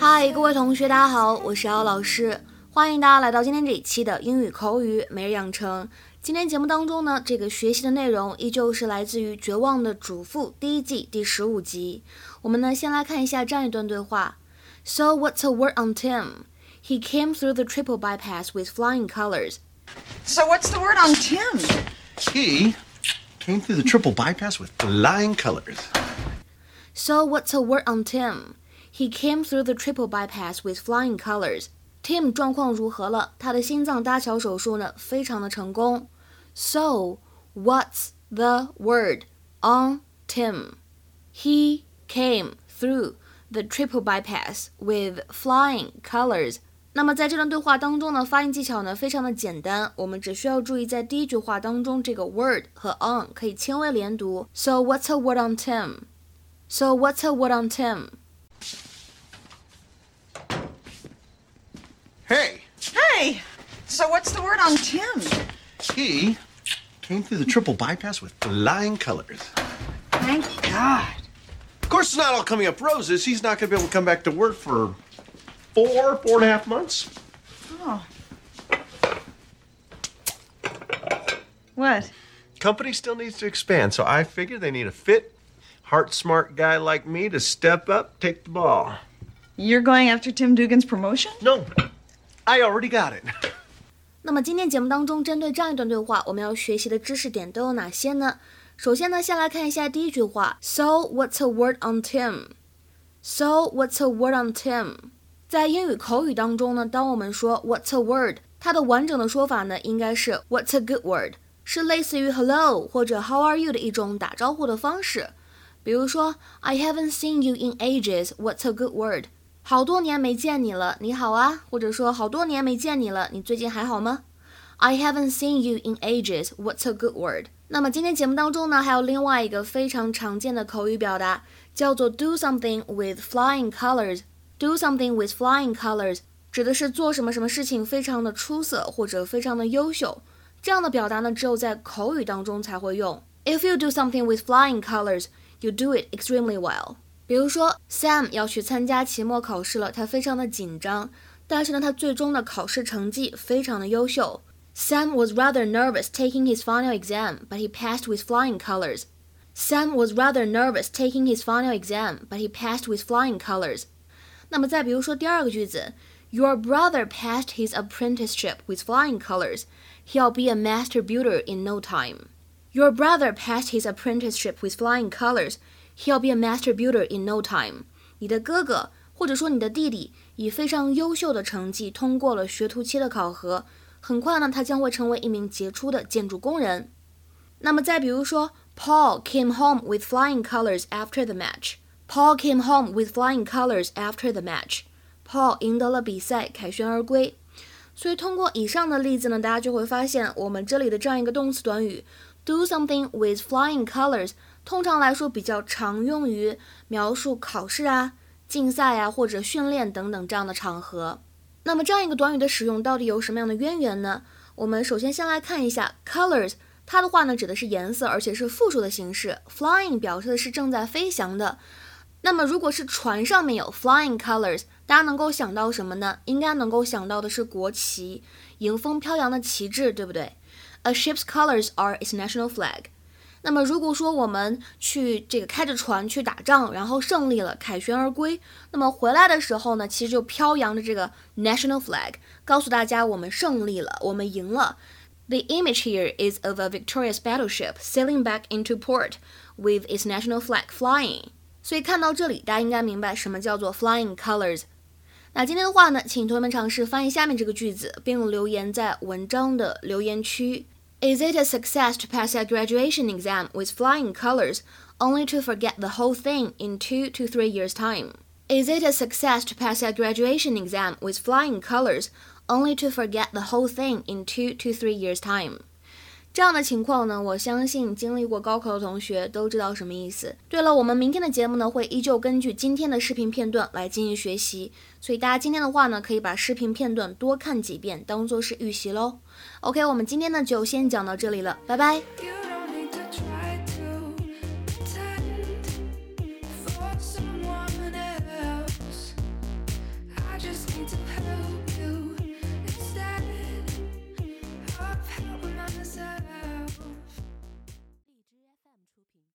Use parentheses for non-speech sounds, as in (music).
嗨，各位同学，大家好，我是姚老师，欢迎大家来到今天这一期的英语口语每日养成。今天节目当中呢，这个学习的内容依旧是来自于《绝望的主妇》第一季第十五集。我们呢，先来看一下这样一段对话：So what's a word on Tim? He came through the triple bypass with flying colors. So what's the word on Tim? He came through the triple bypass with flying colors. So what's a word on Tim? He came through the triple bypass with flying colors. Tim 状况如何了？他的心脏搭桥手术呢，非常的成功。So what's the word on Tim? He came through the triple bypass with flying colors. 那么在这段对话当中呢，发音技巧呢非常的简单，我们只需要注意在第一句话当中这个 word 和 on 可以轻微连读。So what's a word on Tim? So what's a word on Tim? Hey, Hey! So what's the word on Tim? he came through the triple bypass with flying colors. Thank God. Of course, it's not all coming up roses. He's not going to be able to come back to work for four, four and a half months. Oh. What? Company still needs to expand, so I figure they need a fit, heart smart guy like me to step up, take the ball. You're going after Tim Dugan's promotion? No, I already got it. (laughs) 那么今天节目当中，针对这样一段对话，我们要学习的知识点都有哪些呢？首先呢，先来看一下第一句话：So what's a word on Tim? So what's a word on Tim? 在英语口语当中呢，当我们说 What's a word，它的完整的说法呢，应该是 What's a good word，是类似于 Hello 或者 How are you 的一种打招呼的方式。比如说，I haven't seen you in ages. What's a good word？好多年没见你了，你好啊，或者说好多年没见你了，你最近还好吗？I haven't seen you in ages. What's a good word？那么今天节目当中呢，还有另外一个非常常见的口语表达，叫做 do something with flying colors。do something with flying colors 指的是做什么什么事情非常的出色或者非常的优秀。这样的表达呢，只有在口语当中才会用。If you do something with flying colors, you do it extremely well. 比如说，Sam 要去参加期末考试了，他非常的紧张，但是呢，他最终的考试成绩非常的优秀。Sam was rather nervous taking his final exam, but he passed with flying colors. Sam was rather nervous taking his final exam, but he passed with flying colors. 那么再比如说第二个句子，Your brother passed his apprenticeship with flying colors. He'll be a master builder in no time. Your brother passed his apprenticeship with flying colors. He'll be a master builder in no time. 你的哥哥或者说你的弟弟以非常优秀的成绩通过了学徒期的考核，很快呢，他将会成为一名杰出的建筑工人。那么再比如说，Paul came home with flying colors after the match. Paul came home with flying colors after the match. Paul 赢得了比赛，凯旋而归。所以通过以上的例子呢，大家就会发现，我们这里的这样一个动词短语 do something with flying colors，通常来说比较常用于描述考试啊、竞赛啊或者训练等等这样的场合。那么这样一个短语的使用到底有什么样的渊源呢？我们首先先来看一下 colors，它的话呢指的是颜色，而且是复数的形式。flying 表示的是正在飞翔的。那么如果是船上面有 flying colors，大家能够想到什么呢？应该能够想到的是国旗，迎风飘扬的旗帜，对不对？A ship's colors are its national flag。那么如果说我们去这个开着船去打仗，然后胜利了，凯旋而归，那么回来的时候呢，其实就飘扬着这个 national flag，告诉大家我们胜利了，我们赢了。The image here is of a victorious battleship sailing back into port with its national flag flying。 所以看到这里，大家应该明白什么叫做 flying colors。那今天的话呢，请同学们尝试翻译下面这个句子，并留言在文章的留言区。Is it a success to pass a graduation exam with flying colors, only to forget the whole thing in two to three years' time? Is it a success to pass a graduation exam with flying colors, only to forget the whole thing in two to three years' time? 这样的情况呢，我相信经历过高考的同学都知道什么意思。对了，我们明天的节目呢，会依旧根据今天的视频片段来进行学习。所以大家今天的话呢，可以把视频片段多看几遍，当做是预习喽。OK，我们今天呢就先讲到这里了，拜拜。Just need to try to for someone else。I just need to have